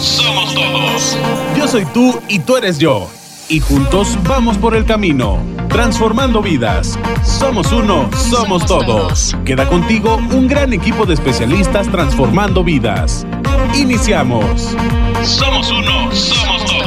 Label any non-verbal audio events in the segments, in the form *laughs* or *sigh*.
somos todos. Yo soy tú y tú eres yo. Y juntos vamos por el camino, transformando vidas. Somos uno, somos todos. Queda contigo un gran equipo de especialistas transformando vidas. Iniciamos. Somos uno, somos todos.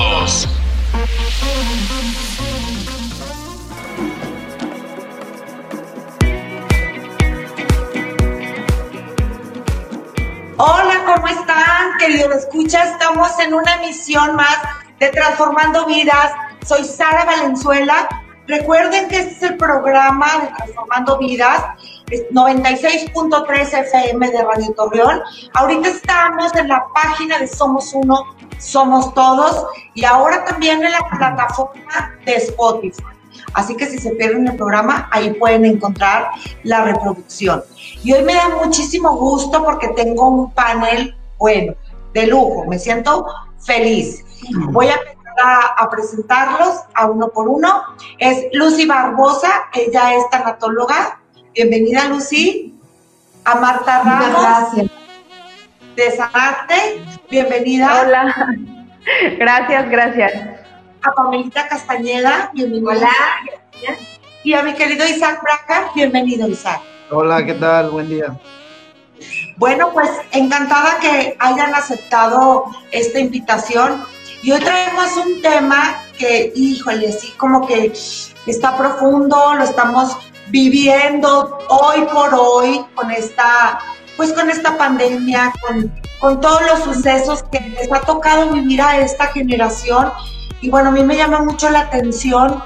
Estamos en una emisión más de Transformando Vidas. Soy Sara Valenzuela. Recuerden que este es el programa de Transformando Vidas, es 96.3 FM de Radio Torreón. Ahorita estamos en la página de Somos Uno, Somos Todos y ahora también en la plataforma de Spotify. Así que si se pierden el programa, ahí pueden encontrar la reproducción. Y hoy me da muchísimo gusto porque tengo un panel, bueno, de lujo. Me siento feliz. Voy a empezar a, a presentarlos a uno por uno. Es Lucy Barbosa, ella es tanatóloga. Bienvenida, Lucy. A Marta Muchas Ramos gracias. de Sanarte. Bienvenida. Hola. *laughs* Gracias, gracias. A Pamelita Castañeda. Bienvenida. Hola. Y a mi querido Isaac Braca. Bienvenido, Isaac. Hola, ¿qué tal? Buen día. Bueno, pues encantada que hayan aceptado esta invitación. Y hoy traemos un tema que, híjole, sí, como que está profundo, lo estamos viviendo hoy por hoy con esta, pues con esta pandemia, con, con todos los sucesos que les ha tocado vivir a esta generación. Y bueno, a mí me llama mucho la atención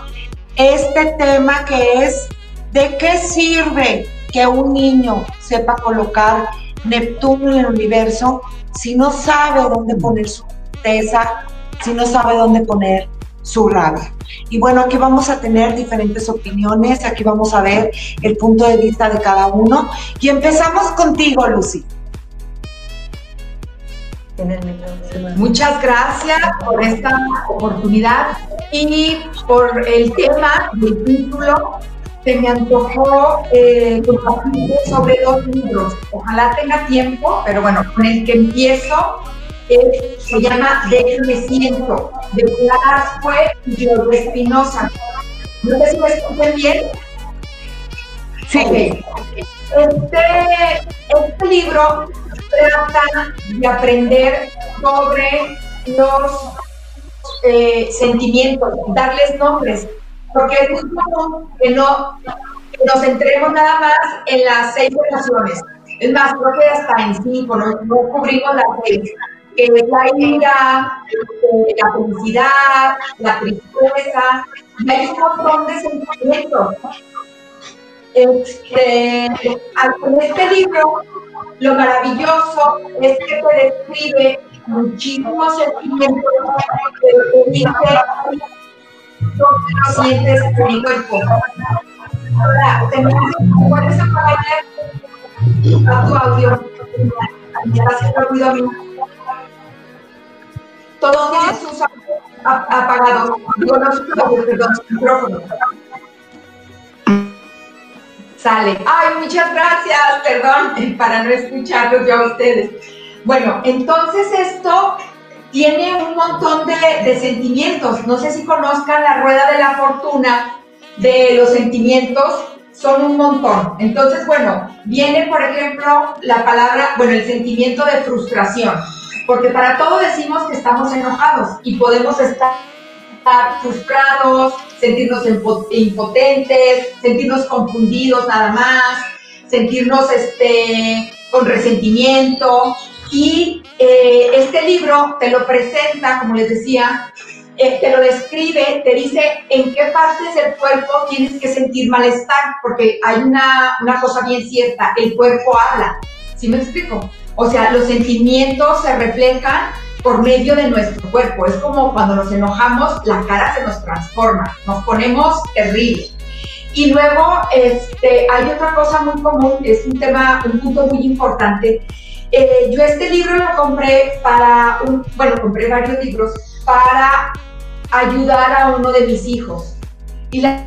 este tema que es de qué sirve que un niño sepa colocar Neptuno en el universo si no sabe dónde poner su tristeza, si no sabe dónde poner su rabia. Y bueno, aquí vamos a tener diferentes opiniones, aquí vamos a ver el punto de vista de cada uno. Y empezamos contigo, Lucy. Muchas gracias por esta oportunidad y por el tema del título. Se me antojó eh, compartir sobre dos libros. Ojalá tenga tiempo, pero bueno, con el que empiezo eh, se llama De me siento, de Clara Fue y de Espinosa. No sé si me escuchen bien. Sí. Este, este libro trata de aprender sobre los eh, sentimientos, darles nombres, porque es muy común que no que nos centremos nada más en las seis emociones. Es más, creo que hasta en cinco, no, no cubrimos las seis. Que la ira, eh, la felicidad, la tristeza, y hay un montón de sentimientos. Este, en este libro, lo maravilloso es que te describe muchísimos sentimientos, pero te dice cómo lo sientes en el cuerpo. Ahora, te me hace- puedes apagar a tu audio. Está haciendo ruido a mí. Todos tienen sus apagados. Digo, no perdón, sus micrófonos. Sale. Ay, muchas gracias, perdón, *laughs* para no escucharlos yo a ustedes. Bueno, entonces esto tiene un montón de, sentimientos. No sé si conozcan la rueda de la fortuna de los sentimientos, son un montón. Entonces, bueno, viene, por ejemplo, la palabra, bueno, el sentimiento de frustración. Porque para todo decimos que estamos enojados y podemos estar frustrados, sentirnos impo- impotentes, sentirnos confundidos nada más, sentirnos este, con resentimiento. Y eh, este libro te lo presenta, como les decía, eh, te lo describe, te dice en qué partes del cuerpo tienes que sentir malestar, porque hay una, una cosa bien cierta, el cuerpo habla. ¿Sí me explico? O sea, los sentimientos se reflejan por medio de nuestro cuerpo. Es como cuando nos enojamos, la cara se nos transforma, nos ponemos terribles. Y luego este, hay otra cosa muy común, es un tema, un punto muy importante. Eh, yo este libro lo compré para, un, bueno, compré varios libros para ayudar a uno de mis hijos. Y la,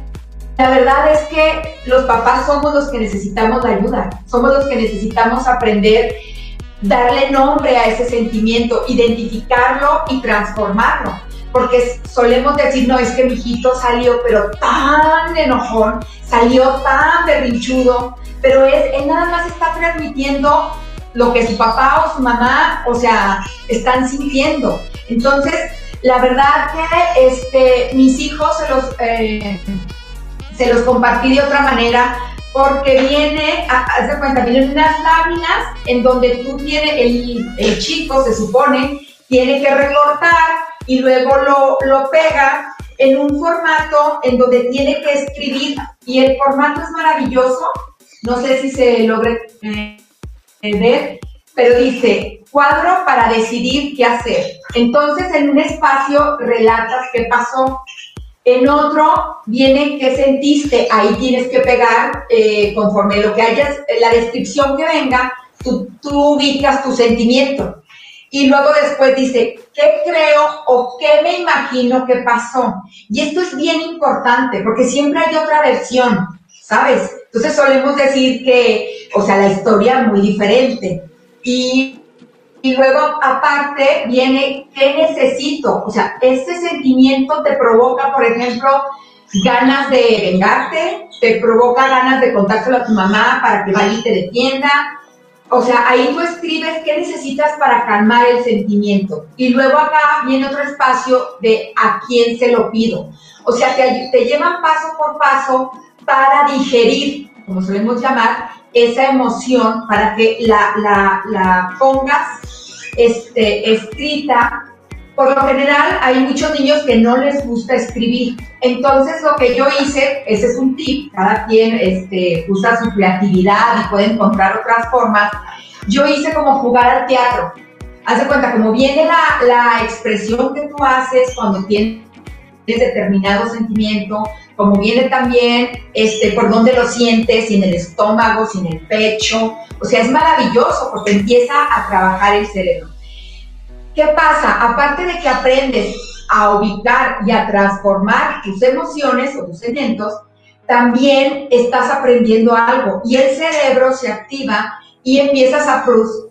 la verdad es que los papás somos los que necesitamos la ayuda, somos los que necesitamos aprender darle nombre a ese sentimiento, identificarlo y transformarlo. Porque solemos decir, no, es que mi hijito salió, pero tan enojón, salió tan berrinchudo, pero es, él nada más está transmitiendo lo que su papá o su mamá, o sea, están sintiendo. Entonces, la verdad que este, mis hijos se los, eh, se los compartí de otra manera porque viene, haz de cuenta, vienen unas láminas en donde tú tienes, el, chico se supone, tiene que recortar y luego lo, lo pega en un formato en donde tiene que escribir y el formato es maravilloso, no sé si se logra eh, pero dice, cuadro para decidir qué hacer. Entonces en un espacio relatas qué pasó, en otro viene qué sentiste, ahí tienes que pegar eh, conforme lo que hayas, la descripción que venga, tú, tú ubicas tu sentimiento. Y luego después dice, ¿qué creo o qué me imagino que pasó? Y esto es bien importante porque siempre hay otra versión, ¿sabes? Entonces solemos decir que, o sea, la historia es muy diferente. Y y luego, aparte, viene, ¿qué necesito? O sea, ese sentimiento te provoca, por ejemplo, ganas de vengarte, te provoca ganas de contárselo a tu mamá para que vaya y te defienda. O sea, ahí tú escribes qué necesitas para calmar el sentimiento. Y luego acá viene otro espacio de a quién se lo pido. O sea, te, te llevan paso por paso para digerir, como solemos llamar, esa emoción para que la, la, la pongas este, escrita. Por lo general hay muchos niños que no les gusta escribir. Entonces lo que yo hice, ese es un tip, cada quien este, usa su creatividad y puede encontrar otras formas. Yo hice como jugar al teatro. Haz de cuenta, como viene la, la expresión que tú haces cuando tienes determinado sentimiento, como viene también este, por dónde lo sientes, si en el estómago, si en el pecho. O sea, es maravilloso porque empieza a trabajar el cerebro. ¿Qué pasa? Aparte de que aprendes a ubicar y a transformar tus emociones o tus sentimientos, también estás aprendiendo algo y el cerebro se activa y empiezas a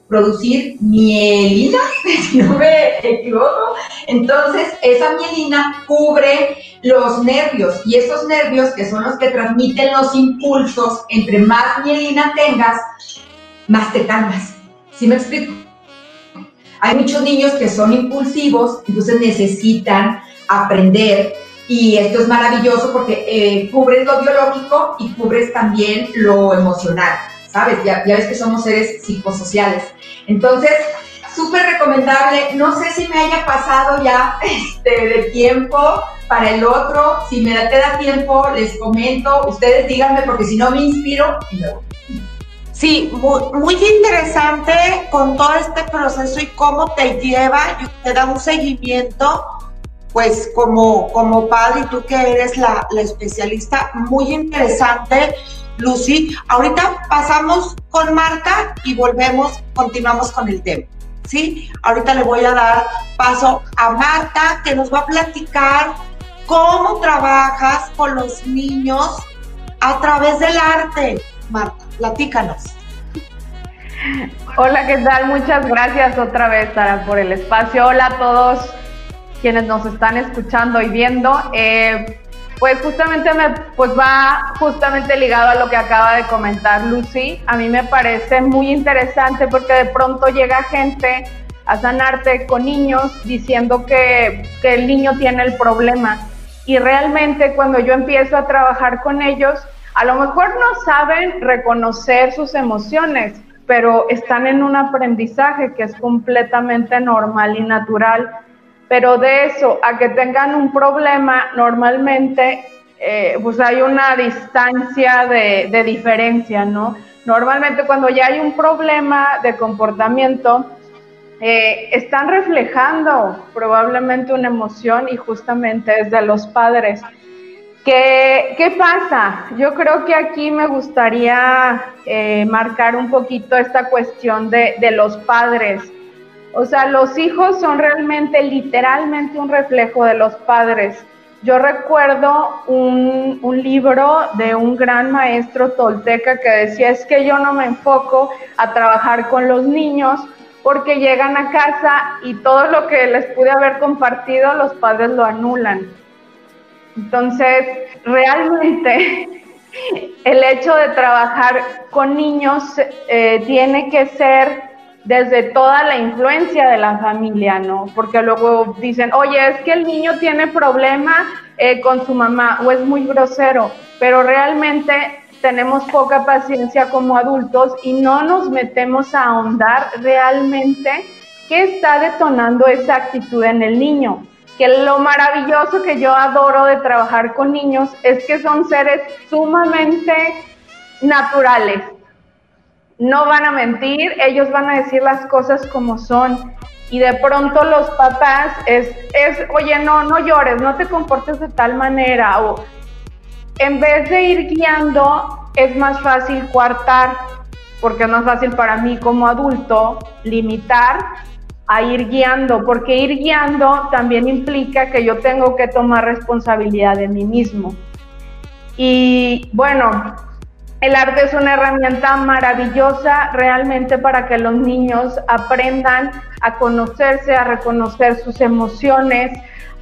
producir mielina, *laughs* si no me equivoco. Entonces, esa mielina cubre los nervios y esos nervios que son los que transmiten los impulsos, entre más mielina tengas, más te calmas. ¿Sí me explico? Hay muchos niños que son impulsivos, entonces necesitan aprender y esto es maravilloso porque eh, cubres lo biológico y cubres también lo emocional. ¿Sabes? Ya, ves que somos seres psicosociales. Entonces, súper recomendable. No sé si me haya pasado ya *laughs* este, de tiempo para el otro. Si me da, te da tiempo, les comento. Ustedes díganme porque si no me inspiro Sí, muy, muy, interesante con todo este proceso y cómo te lleva y te da un seguimiento, pues como, como padre tú que eres la, la especialista, muy interesante Lucy. Ahorita pasamos con Marta y volvemos, continuamos con el tema. ¿Sí? Ahorita le voy a dar paso a Marta que nos va a platicar cómo trabajas con los niños a través del arte. Marta, platícanos. Hola, ¿qué tal? Muchas gracias otra vez, Sara, por el espacio. Hola a todos quienes nos están escuchando y viendo. Eh, pues justamente me, pues va justamente ligado a lo que acaba de comentar Lucy. A mí me parece muy interesante porque de pronto llega gente a sanarte con niños diciendo que, que el niño tiene el problema. Y realmente cuando yo empiezo a trabajar con ellos, a lo mejor no saben reconocer sus emociones, pero están en un aprendizaje que es completamente normal y natural pero de eso a que tengan un problema, normalmente eh, pues hay una distancia de, diferencia, ¿no? Normalmente cuando ya hay un problema de comportamiento, eh, están reflejando probablemente una emoción y justamente es de los padres. ¿Qué, ¿Qué, pasa? Yo creo que aquí me gustaría eh, marcar un poquito esta cuestión de los padres. O sea, los hijos son realmente, literalmente un reflejo de los padres. Yo recuerdo un, un, libro de un gran maestro tolteca que decía, es que yo no me enfoco a trabajar con los niños porque llegan a casa y todo lo que les pude haber compartido los padres lo anulan. Entonces, realmente *laughs* el hecho de trabajar con niños eh, tiene que ser desde toda la influencia de la familia, ¿no? Porque luego dicen, oye, es que el niño tiene problema eh, con su mamá o es muy grosero, pero realmente tenemos poca paciencia como adultos y no nos metemos a ahondar realmente qué está detonando esa actitud en el niño. Que lo maravilloso que yo adoro de trabajar con niños es que son seres sumamente naturales. No van a mentir, ellos van a decir las cosas como son. Y de pronto los papás es, es oye, no, no llores, no te comportes de tal manera. O en vez de ir guiando, es más fácil coartar, porque es más fácil para mí como adulto limitar a ir guiando, porque ir guiando también implica que yo tengo que tomar responsabilidad de mí mismo. Y bueno, el arte es una herramienta maravillosa realmente para que los niños aprendan a conocerse, a reconocer sus emociones,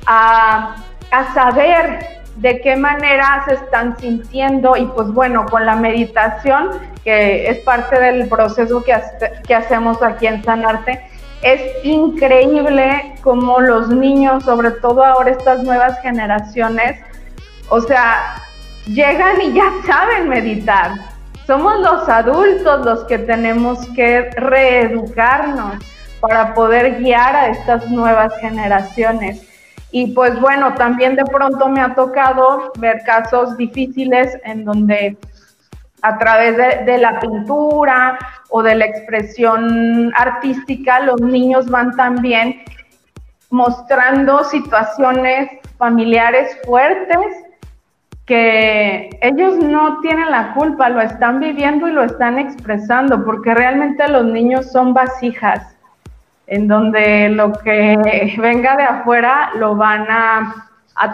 a, a saber de qué manera se están sintiendo y pues bueno, con la meditación, que es parte del proceso que, que hacemos aquí en Sanarte, es increíble cómo los niños, sobre todo ahora estas nuevas generaciones, o sea, llegan y ya saben meditar. Somos los adultos los que tenemos que reeducarnos para poder guiar a estas nuevas generaciones. Y pues bueno, también de pronto me ha tocado ver casos difíciles en donde a través de, la pintura o de la expresión artística, los niños van también mostrando situaciones familiares fuertes que ellos no tienen la culpa, lo están viviendo y lo están expresando, porque realmente los niños son vasijas en donde lo que *laughs* venga de afuera lo van a,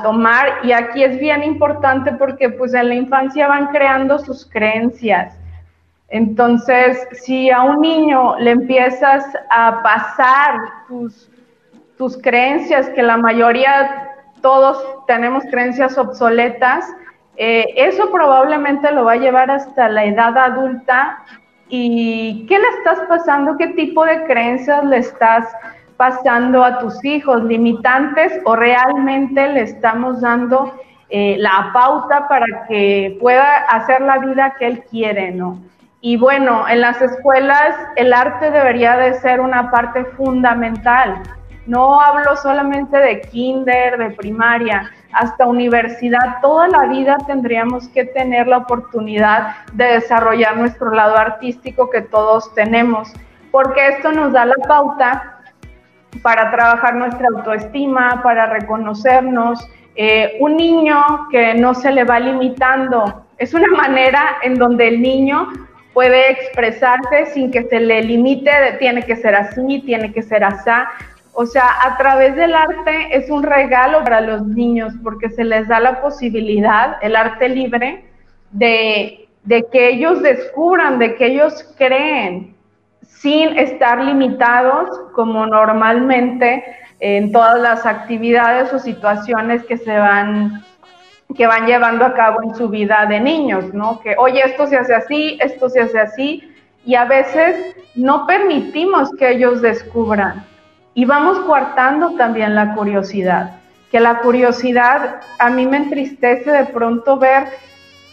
tomar y aquí es bien importante porque pues en la infancia van creando sus creencias. Entonces, si a un niño le empiezas a pasar tus, tus creencias, que la mayoría, todos tenemos creencias obsoletas, eh, eso probablemente lo va a llevar hasta la edad adulta ¿Y qué le estás pasando? ¿Qué tipo de creencias le estás pasando a tus hijos? ¿Limitantes o realmente le estamos dando eh, la pauta para que pueda hacer la vida que él quiere, ¿no? Y bueno, en las escuelas el arte debería de ser una parte fundamental. No hablo solamente de kinder, de primaria, hasta universidad, toda la vida tendríamos que tener la oportunidad de desarrollar nuestro lado artístico que todos tenemos, porque esto nos da la pauta para trabajar nuestra autoestima, para reconocernos. Eh, un niño que no se le va limitando, es una *laughs* manera en donde el niño puede expresarse sin que se le limite, tiene que ser así, tiene que ser así, o sea, a través del arte es un regalo para los niños porque se les da la posibilidad, el arte libre, de, que ellos descubran, de que ellos creen, sin estar limitados como normalmente en todas las actividades o situaciones que se van que van llevando a cabo en su vida de niños, ¿no? Que, oye, esto se hace así, esto se hace así, y a veces no permitimos que ellos descubran. Y vamos coartando también la curiosidad, que la curiosidad a mí me entristece de pronto ver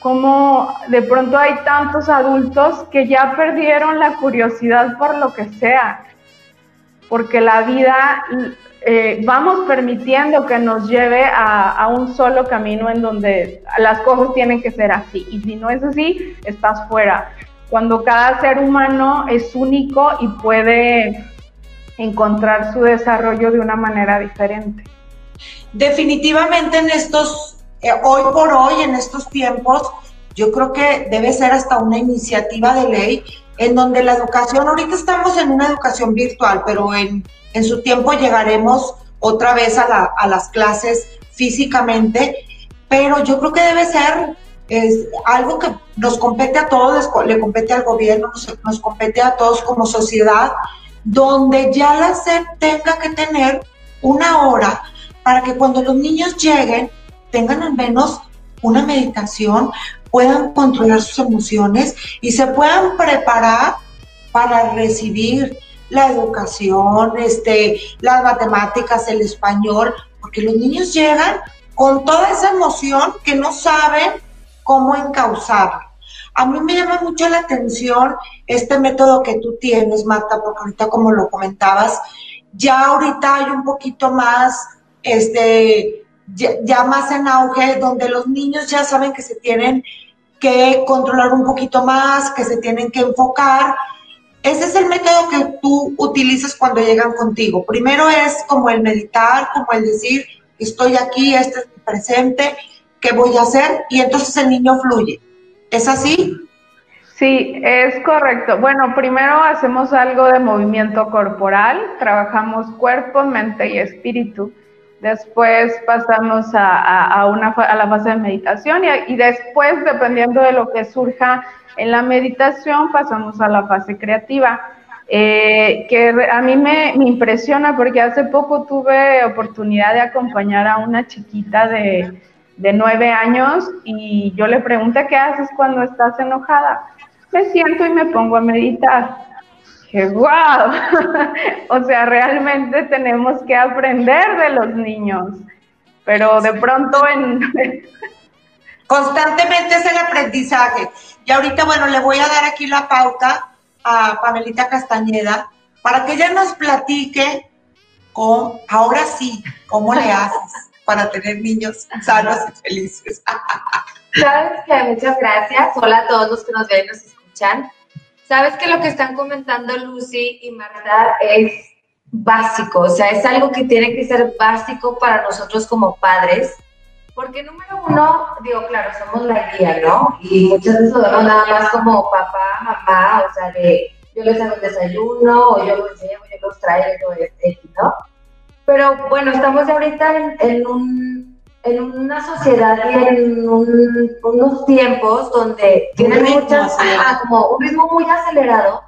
cómo de pronto hay tantos adultos que ya perdieron la curiosidad por lo que sea, porque la vida eh, vamos permitiendo que nos lleve a, a, un solo camino en donde las cosas tienen que ser así, y si no es así, estás fuera. Cuando cada ser humano es único y puede encontrar su desarrollo de una manera diferente. Definitivamente en estos, eh, hoy por hoy, en estos tiempos, yo creo que debe ser hasta una iniciativa de ley en donde la educación, ahorita estamos en una educación virtual, pero en, en su tiempo llegaremos otra vez a, a, las clases físicamente, pero yo creo que debe ser es algo que nos compete a todos, le compete al gobierno, nos, nos compete a todos como sociedad, donde ya la SEP tenga que tener una hora para que cuando los niños lleguen tengan al menos una meditación, puedan controlar sus emociones y se puedan preparar para recibir la educación, este, las matemáticas, el español, porque los niños llegan con toda esa emoción que no saben cómo encauzarla. A mí me llama mucho la atención este método que tú tienes, Marta, porque ahorita como lo comentabas, ya ahorita hay un poquito más, este, ya, más en auge, donde los niños ya saben que se tienen que controlar un poquito más, que se tienen que enfocar. Ese es el método que tú utilizas cuando llegan contigo. Primero es como el meditar, como el decir, estoy aquí, este es mi presente, ¿qué voy a hacer? Y entonces el niño fluye. ¿Es así? Sí, es correcto. Bueno, primero hacemos algo de movimiento corporal, trabajamos cuerpo, mente y espíritu. Después pasamos a, una, a la fase de meditación y, después, dependiendo de lo que surja en la meditación, pasamos a la fase creativa. Eh, que a mí me, me, impresiona porque hace poco tuve oportunidad de acompañar a una chiquita de, de nueve años y yo le pregunté, ¿qué haces cuando estás enojada? Me siento y me pongo a meditar que wow, *laughs* o sea, realmente tenemos que aprender de los niños, pero de pronto en... *laughs* Constantemente es el aprendizaje. Y ahorita, bueno, le voy a dar aquí la pauta a Pamelita Castañeda para que ella nos platique con, ahora sí, cómo le haces para tener niños sanos y felices. Sabes que muchas gracias. Hola a todos los que nos ven y nos escuchan. Sabes que lo que están comentando Lucy y Marta es básico, o sea, es algo que tiene que ser básico para nosotros como padres, porque número uno, digo, claro, somos la guía, ¿no? Y muchas veces lo nada más como papá, mamá, o sea, de yo les hago el desayuno, o yo los llevo, yo los traigo, ¿no? Pero bueno, estamos ahorita en un en una sociedad y en unos tiempos donde tienen muchas, como un ritmo muy acelerado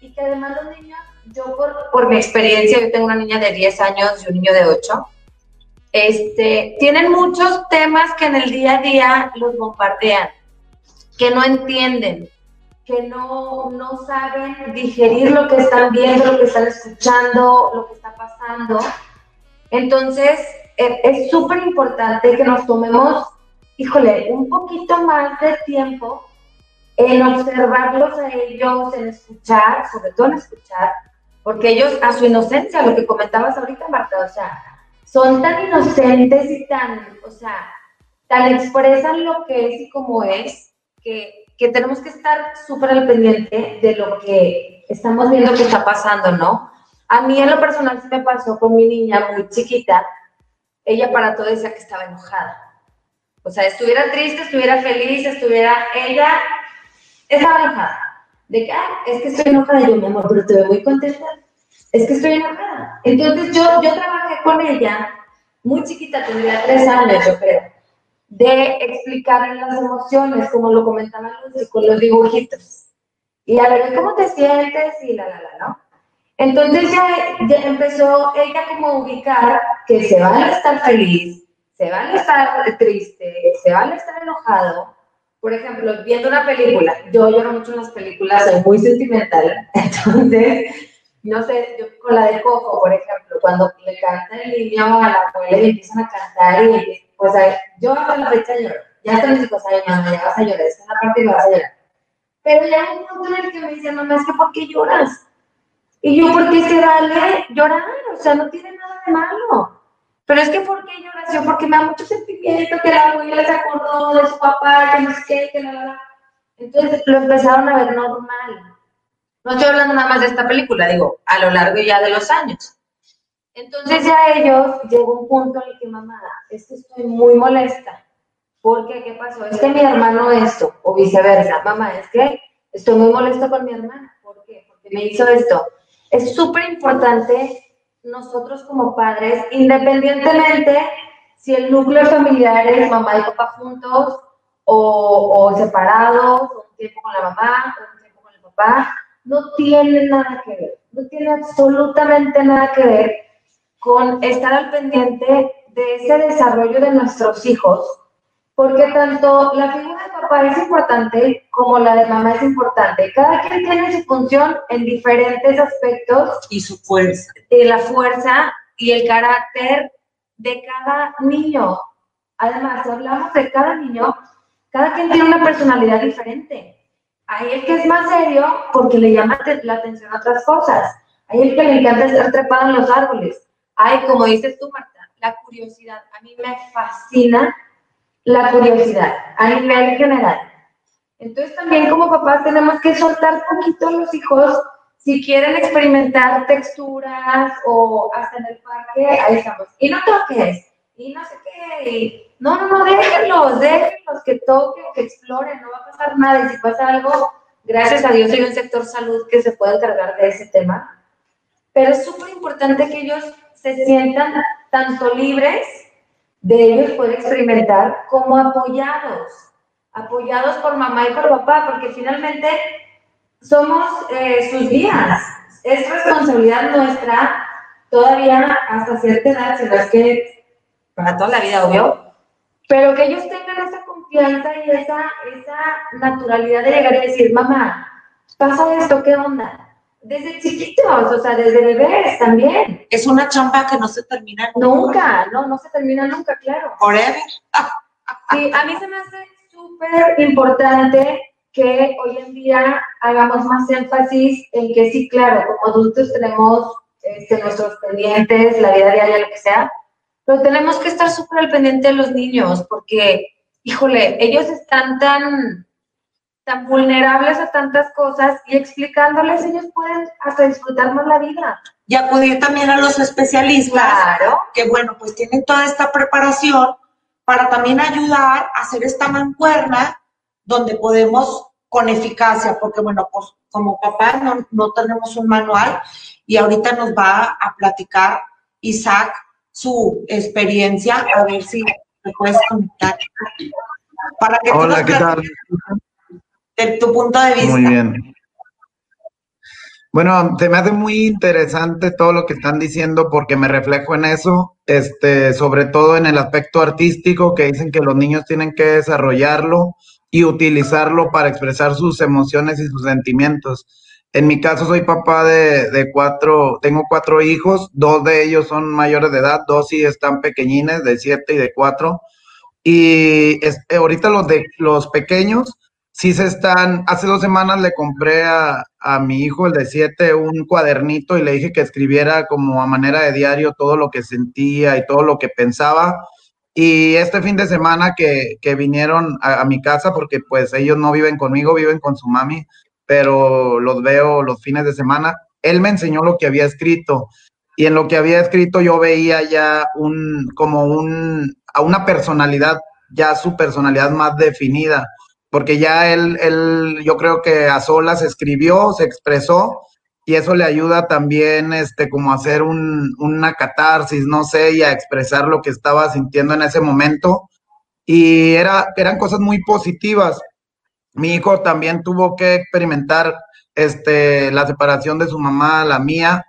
y que además los niños, yo por, por, mi experiencia, yo tengo una niña de 10 años y un niño de 8, este, tienen muchos temas que en el día a día los bombardean, que no entienden, que no, no saben digerir lo que están viendo, lo que están escuchando, lo que está pasando. Entonces, es súper importante que nos tomemos, híjole, un poquito más de tiempo en observarlos a ellos, en escuchar, sobre todo en escuchar, porque ellos a su inocencia, lo que comentabas ahorita, Marta, o sea, son tan inocentes y tan, o sea, tan expresan lo que es y cómo es, que, que tenemos que estar súper al pendiente de lo que estamos viendo que está pasando, ¿no? A mí en lo personal se me pasó con mi niña muy chiquita, ella para todo decía que estaba enojada. O sea, estuviera triste, estuviera feliz, estuviera, ella estaba enojada. De que, ah, es que estoy enojada. Yo, mi amor, pero te veo muy contenta. Es que estoy enojada. Entonces yo, yo trabajé con ella, muy chiquita, tendría tres años, yo creo, de explicar las emociones, como lo comentaban con los dibujitos. Y a ver, ¿cómo te sientes? Y la, la, la, ¿no? Entonces ya, empezó ella como a ubicar que se van a estar feliz, se van a estar triste, se van a estar enojado. Por ejemplo, viendo una película, yo lloro mucho en las películas, soy muy sentimental, *laughs* entonces, no sé, yo con la de Coco, por ejemplo, cuando le canta el niño a la abuela y empiezan a cantar, y pues yo hasta la fecha lloro. Ya están mis hijos, ay, mamá, ya vas a llorar, es la parte que vas a llorar. Pero ya hay un punto en el que me dicen, mamá, es que ¿por qué lloras? Y yo, ¿por qué se vale llorar? O sea, no tiene nada de malo. Pero es que, ¿por qué lloras? Yo, porque me da mucho sentimiento que la abuela se acordó de su papá, que no sé qué, que la, la, la. Entonces lo empezaron a ver normal. No estoy hablando nada más de esta película, digo, a lo largo ya de los años. Entonces ya ellos llegó un punto en el que, mamá, es que estoy muy molesta. ¿Por qué? ¿Qué pasó? Es que mi hermano esto, o viceversa. Mamá, es que estoy muy molesta con mi hermana. ¿Por qué? Porque me hizo esto es súper importante nosotros como padres, independientemente si el núcleo familiar es mamá y papá juntos o, o separados, un tiempo con la mamá, un tiempo con el papá, no tiene nada que ver, no tiene absolutamente nada que ver con estar al pendiente de ese desarrollo de nuestros hijos, porque tanto la figura de papá es importante como la de mamá es importante. Cada quien tiene su función en diferentes aspectos. Y su fuerza. Y la fuerza y el carácter de cada niño. Además, si hablamos de cada niño, cada quien tiene una personalidad diferente. Hay el que es más serio porque le llama la atención a otras cosas. Hay el que le encanta estar trepado en los árboles. Hay, como dices tú, Marta, la curiosidad. A mí me fascina la curiosidad a nivel general. Entonces también como papás tenemos que soltar poquito a los hijos si quieren experimentar texturas o hasta en el parque, ahí estamos. Y no toques, y no sé qué, no, no, no, déjenlos, déjenlos que toquen, que exploren, no va a pasar nada. Y si pasa algo, gracias a Dios hay un sector salud que se puede encargar de ese tema. Pero es súper importante que ellos se sientan tanto libres de ellos poder experimentar como apoyados, apoyados por mamá y por papá, porque finalmente somos eh, sus guías. Es responsabilidad nuestra todavía hasta cierta edad, si no es que para toda la vida, obvio, pero que ellos tengan esa confianza y esa, esa naturalidad de llegar y decir, mamá, pasa esto, ¿qué onda? Desde chiquitos, o sea, desde bebés también. Es una chamba que no se termina nunca. no, no se termina nunca, claro. Forever. Sí, a mí se me hace súper importante que hoy en día hagamos más énfasis en que sí, claro, como adultos tenemos este, nuestros pendientes, la vida diaria, lo que sea, pero tenemos que estar súper al pendiente de los niños porque, híjole, ellos están tan tan vulnerables a tantas cosas y explicándoles ellos pueden hasta disfrutar más la vida. Y acudir también a los especialistas, claro. que bueno, pues tienen toda esta preparación para también ayudar a hacer esta mancuerna donde podemos con eficacia, porque bueno, pues como papá no, no tenemos un manual y ahorita nos va a platicar Isaac su experiencia, a ver si te puedes conectar. Para que Hola, ¿qué tal? Tu punto de vista. Muy bien. Bueno, se me hace muy interesante todo lo que están diciendo porque me reflejo en eso, este, sobre todo en el aspecto artístico que dicen que los niños tienen que desarrollarlo y utilizarlo para expresar sus emociones y sus sentimientos. En mi caso soy papá de, de cuatro, tengo cuatro hijos, dos de ellos son mayores de edad, dos sí están pequeñines, de siete y de cuatro. Y ahorita los de los pequeños, sí se están, hace dos semanas le compré a, mi hijo, el de siete, un cuadernito y le dije que escribiera como a manera de diario todo lo que sentía y todo lo que pensaba. Y este fin de semana que, vinieron a, mi casa, porque pues ellos no viven conmigo, viven con su mami, pero los veo los fines de semana, él me enseñó lo que había escrito. Y en lo que había escrito yo veía ya un, como un, a una personalidad, ya su personalidad más definida porque ya él, él, yo creo que a solas escribió, se expresó, y eso le ayuda también, este, como a hacer un, una catarsis, no sé, y a expresar lo que estaba sintiendo en ese momento. Y era, eran cosas muy positivas. Mi hijo también tuvo que experimentar este, la separación de su mamá, la mía,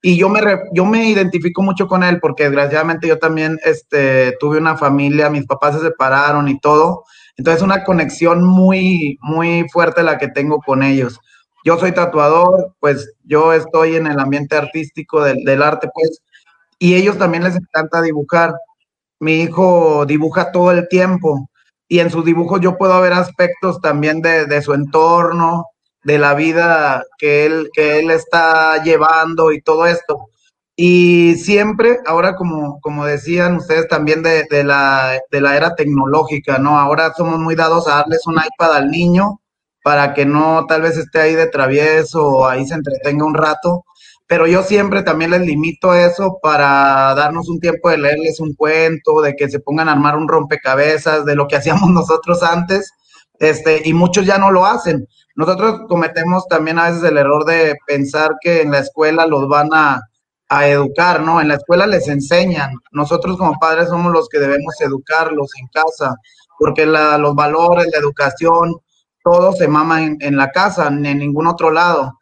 y yo me, yo me identifico mucho con él porque desgraciadamente yo también este, tuve una familia, mis papás se separaron y todo, entonces, una conexión muy, muy fuerte la que tengo con ellos. Yo soy tatuador, pues yo estoy en el ambiente artístico del, arte, pues, y ellos también les encanta dibujar. Mi hijo dibuja todo el tiempo y en sus dibujos yo puedo ver aspectos también de, de su entorno, de la vida que él, que él está llevando y todo esto. Y siempre, ahora como, como decían ustedes también de, de, la, de la era tecnológica, ¿no? Ahora somos muy dados a darles un iPad al niño para que no tal vez esté ahí de travieso o ahí se entretenga un rato. Pero yo siempre también les limito eso para darnos un tiempo de leerles un cuento, de que se pongan a armar un rompecabezas, de lo que *laughs* hacíamos nosotros antes, este, y muchos ya no lo hacen. Nosotros cometemos también a veces el error de pensar que en la escuela los van a, a educar, ¿no? En la escuela les enseñan. Nosotros como padres somos los que debemos educarlos en casa, porque los valores, la educación, todo se mama en, la casa, ni en ningún otro lado.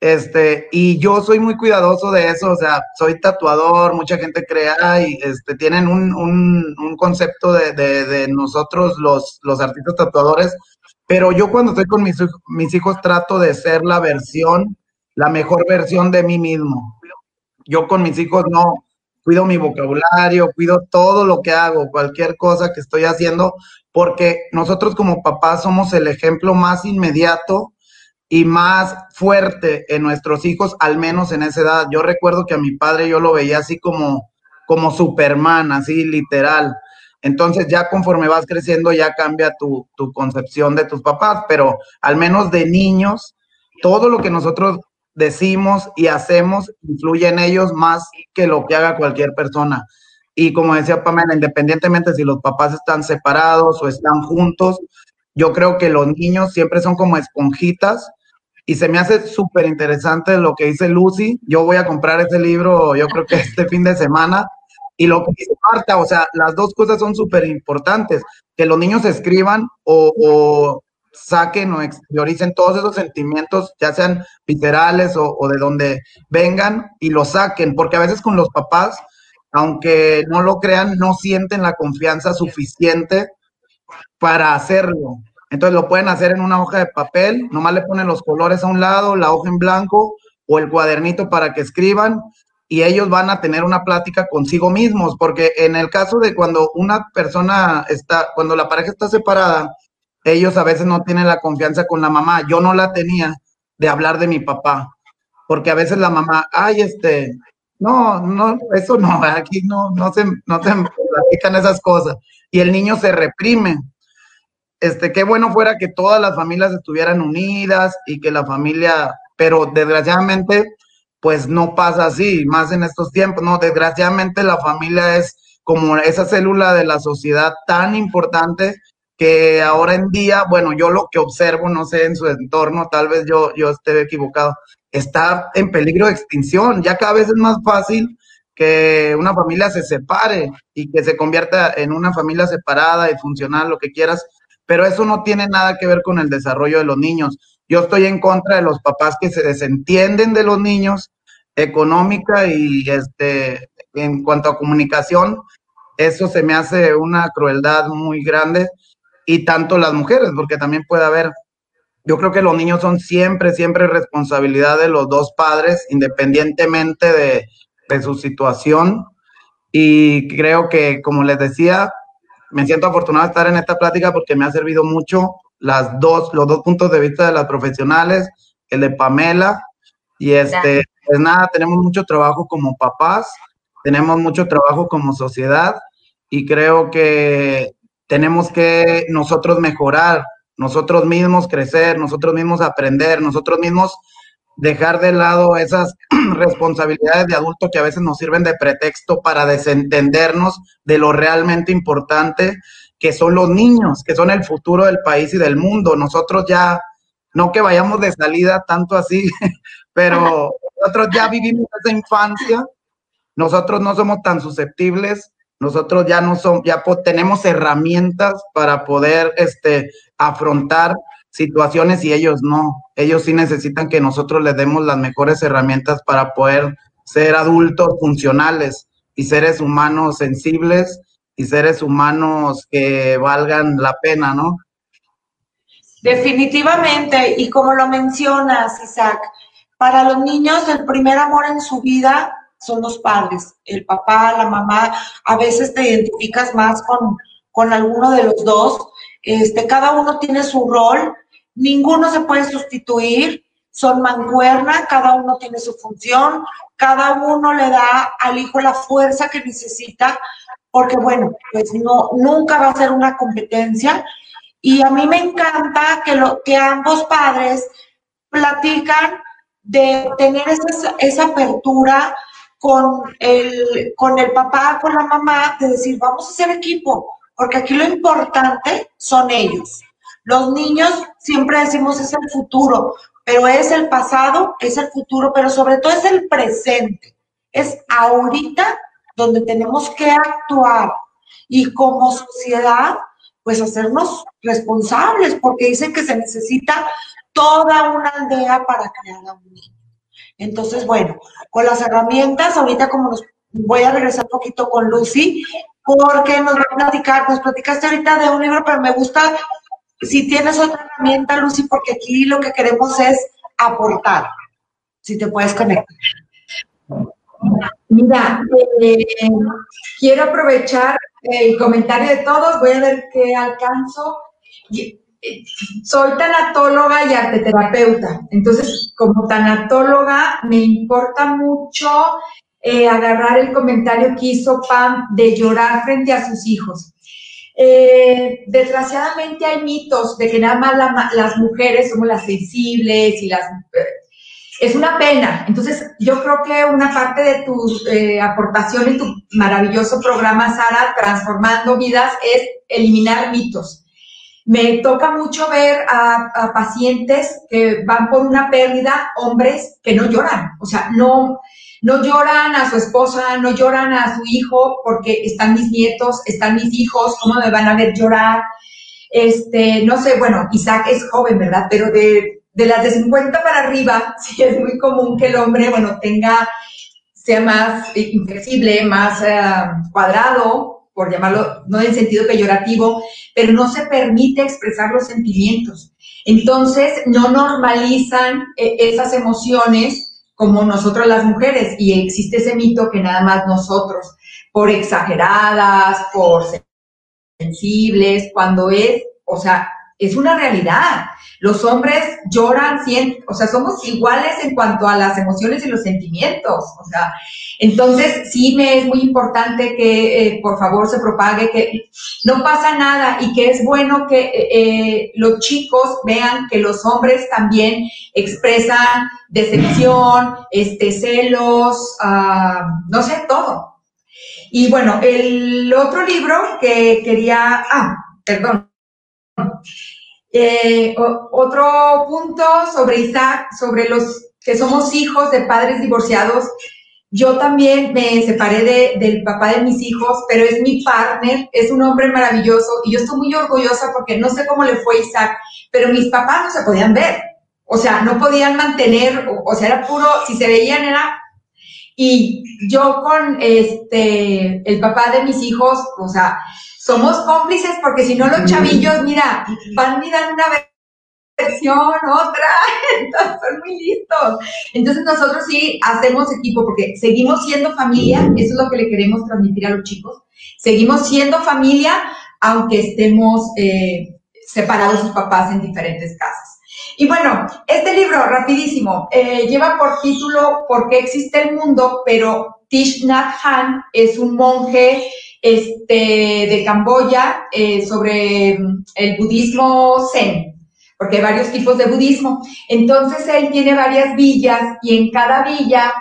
Este, y yo soy muy cuidadoso de eso, o sea, soy tatuador, mucha gente crea y este, tienen un, un, un concepto de, de, de, nosotros los, los artistas tatuadores, pero yo cuando estoy con mis, mis hijos trato de ser la versión, la mejor versión de mí mismo. Yo con mis hijos no cuido mi vocabulario, cuido todo lo que hago, cualquier cosa que estoy haciendo, porque nosotros como papás somos el ejemplo más inmediato y más fuerte en nuestros hijos, al menos en esa edad. Yo recuerdo que a mi padre yo lo veía así como, como Superman, así literal. Entonces ya conforme vas creciendo ya cambia tu, tu concepción de tus papás, pero al menos de niños, todo lo que nosotros decimos y hacemos influye en ellos más que lo que haga cualquier persona. Y como decía Pamela, independientemente si los papás están separados o están juntos, yo creo que los niños siempre son como esponjitas y se me hace súper interesante lo que dice Lucy. Yo voy a comprar ese libro, yo creo que este fin de semana. Y lo que dice Marta, o sea, las dos cosas son súper importantes. Que los niños escriban o, o, saquen o exterioricen todos esos sentimientos, ya sean viscerales o, o de donde vengan, y los saquen. Porque a veces con los papás, aunque no lo crean, no sienten la confianza suficiente para hacerlo. Entonces lo pueden hacer en una hoja de papel, nomás le ponen los colores a un lado, la hoja en blanco o el cuadernito para que escriban y ellos van a tener una plática consigo mismos, porque en el caso de cuando una persona está, cuando la pareja está separada, ellos a veces no tienen la confianza con la mamá. Yo no la tenía de hablar de mi papá, porque a veces la mamá, ay, este, no, no, eso no, *laughs* aquí no, no se, no se platican esas cosas. Y el niño se reprime este, qué bueno fuera que todas las familias estuvieran unidas y que la familia, pero desgraciadamente, pues no pasa así, más en estos tiempos, ¿no? Desgraciadamente la familia es como esa célula de la sociedad tan importante que ahora en día, bueno, yo lo que observo, no sé, en su entorno, tal vez yo, yo esté equivocado, está en peligro de extinción. Ya cada vez es más fácil que una familia se separe y que se convierta en una familia separada y funcional, lo que quieras, pero eso no tiene nada que ver con el desarrollo de los niños. Yo estoy en contra de los papás que se desentienden de los niños económica y este en cuanto a comunicación, eso se me hace una crueldad muy grande y tanto las mujeres, porque también puede haber yo creo que los niños son siempre, siempre responsabilidad de los dos padres, independientemente de, de su situación. Y creo que, como les decía, me siento afortunado de estar en esta plática porque me ha servido mucho las dos, los dos puntos de vista de las profesionales, el de Pamela, y este, pues nada, tenemos mucho trabajo como papás, tenemos mucho trabajo como sociedad, y creo que tenemos que nosotros mejorar, nosotros mismos crecer, nosotros mismos aprender, nosotros mismos dejar de lado esas *clears throat* responsabilidades de adulto que a veces nos sirven de pretexto para desentendernos de lo realmente importante que son los niños, que son el futuro del país y del mundo. Nosotros ya, no que vayamos de salida tanto así, *laughs* pero nosotros ya vivimos esa infancia, nosotros no somos tan susceptibles, nosotros ya no somos, ya tenemos herramientas para poder este, afrontar situaciones y ellos no. Ellos sí necesitan que nosotros les demos las mejores herramientas para poder ser adultos funcionales y seres humanos sensibles y seres humanos que valgan la pena, ¿no? Definitivamente, y como lo mencionas, Isaac, para los niños el primer amor en su vida son los padres, el papá, la mamá, a veces te identificas más con, con alguno de los dos, este, cada uno tiene su rol, ninguno se puede sustituir, son mancuerna, cada uno tiene su función, cada uno le da al hijo la fuerza que necesita, porque bueno, pues no, nunca va a ser una competencia. Y a mí me encanta que, lo, que ambos padres platican de tener esa, esa apertura con el, con el papá, con la mamá, de decir, vamos a ser equipo, porque aquí lo importante son ellos. Los niños siempre decimos es el futuro, pero es el pasado, es el futuro, pero sobre todo es el presente. Es ahorita donde tenemos que actuar y como sociedad, pues hacernos responsables, porque dicen que se necesita toda una aldea para crear a un niño. Entonces, bueno, con las herramientas, ahorita como nos voy a regresar un poquito con Lucy, porque nos va a platicar, nos platicaste ahorita de un libro, pero me gusta si tienes otra herramienta, Lucy, porque aquí lo que queremos es aportar. Si te puedes conectar. Mira, eh, quiero aprovechar el comentario de todos, voy a ver qué alcanzo. Eh, soy tanatóloga y arteterapeuta, entonces como tanatóloga me importa mucho eh, agarrar el comentario que hizo Pam de llorar frente a sus hijos. desgraciadamente hay mitos de que nada más las mujeres somos las sensibles y las es una pena. Entonces, yo creo que una parte de tu eh, aportación en tu maravilloso programa, Sara, Transformando Vidas, es eliminar mitos. Me toca mucho ver a, pacientes que van por una pérdida, hombres que no lloran, o sea, no, no lloran a su esposa, no lloran a su hijo porque están mis nietos, están mis hijos, ¿cómo me van a ver llorar? Este, no sé, bueno, Isaac es joven, ¿verdad? Pero de de las de 50 para arriba, *laughs* sí es muy común que el hombre, bueno, tenga, sea más inflexible, más eh, cuadrado, por llamarlo, no en sentido peyorativo, pero no se permite expresar los sentimientos. Entonces, no normalizan eh, esas emociones como nosotros las mujeres, y existe ese mito que nada más nosotros, por exageradas, por sensibles, cuando es, o sea, es una realidad. Los hombres lloran, sienten, o sea, somos iguales en cuanto a las emociones y los sentimientos. O sea, entonces sí me es muy importante que eh, por favor se propague, que no pasa nada y que es bueno que eh, eh, los chicos vean que los hombres también expresan decepción, este, celos, ah, no sé, todo. Y bueno, el otro libro que quería, ah, perdón, eh, otro punto sobre Isaac, sobre los que somos hijos de padres divorciados. Yo también me separé del papá de mis hijos, pero es mi partner, es un hombre maravilloso y yo estoy muy orgullosa porque no sé cómo le fue Isaac, pero mis papás no se podían ver. O sea, no podían mantener, o, o sea, era puro, si se veían era y yo con este el papá de mis hijos, o sea, somos cómplices porque si no los chavillos, mira, van mirando una versión, otra, *laughs* entonces son muy listos. Entonces nosotros sí hacemos equipo porque seguimos siendo familia, eso es lo que le queremos transmitir a los chicos, seguimos siendo familia aunque estemos eh, separados sus papás en diferentes casas. Y bueno, este libro, rapidísimo, eh, lleva por título ¿Por qué existe el mundo? Pero Tish Nhat Han es un monje este, de Camboya eh, sobre mm, el budismo zen, porque hay varios tipos de budismo. Entonces él tiene varias villas y en cada villa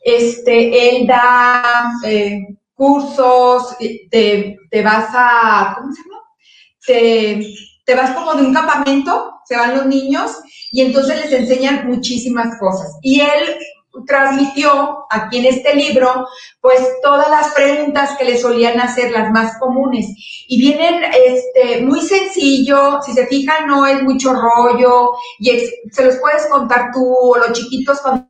este, él da eh, cursos, te, te, vas a, ¿cómo se llama? Te, te vas como de un campamento, se van los niños y entonces les enseñan muchísimas cosas. Y él transmitió aquí en este libro, pues todas las preguntas que le solían hacer, las más comunes. Y vienen este, muy sencillo, si se fijan, no es mucho rollo, y se los puedes contar tú, o los chiquitos cuando